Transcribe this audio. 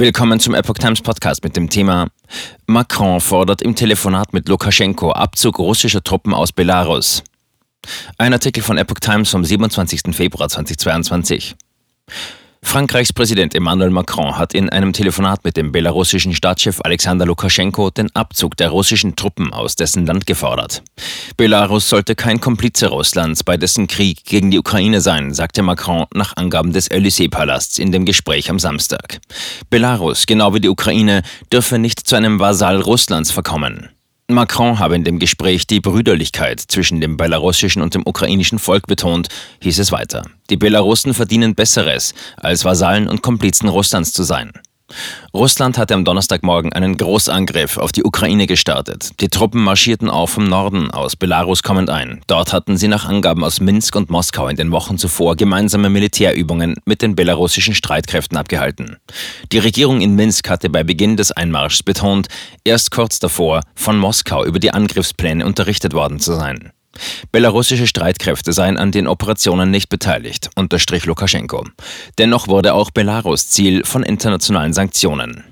Willkommen zum Epoch Times Podcast mit dem Thema Macron fordert im Telefonat mit Lukaschenko Abzug russischer Truppen aus Belarus. Ein Artikel von Epoch Times vom 27. Februar 2022. Frankreichs Präsident Emmanuel Macron hat in einem Telefonat mit dem belarussischen Staatschef Alexander Lukaschenko den Abzug der russischen Truppen aus dessen Land gefordert. Belarus sollte kein Komplize Russlands bei dessen Krieg gegen die Ukraine sein, sagte Macron nach Angaben des Élysée-Palasts in dem Gespräch am Samstag. Belarus, genau wie die Ukraine, dürfe nicht zu einem Vasall Russlands verkommen. Macron habe in dem Gespräch die Brüderlichkeit zwischen dem belarussischen und dem ukrainischen Volk betont, hieß es weiter. Die Belarussen verdienen Besseres, als Vasallen und Komplizen Russlands zu sein. Russland hatte am Donnerstagmorgen einen Großangriff auf die Ukraine gestartet. Die Truppen marschierten auch vom Norden aus Belarus kommend ein. Dort hatten sie nach Angaben aus Minsk und Moskau in den Wochen zuvor gemeinsame Militärübungen mit den belarussischen Streitkräften abgehalten. Die Regierung in Minsk hatte bei Beginn des Einmarschs betont, erst kurz davor von Moskau über die Angriffspläne unterrichtet worden zu sein. Belarussische Streitkräfte seien an den Operationen nicht beteiligt, unterstrich Lukaschenko. Dennoch wurde auch Belarus Ziel von internationalen Sanktionen.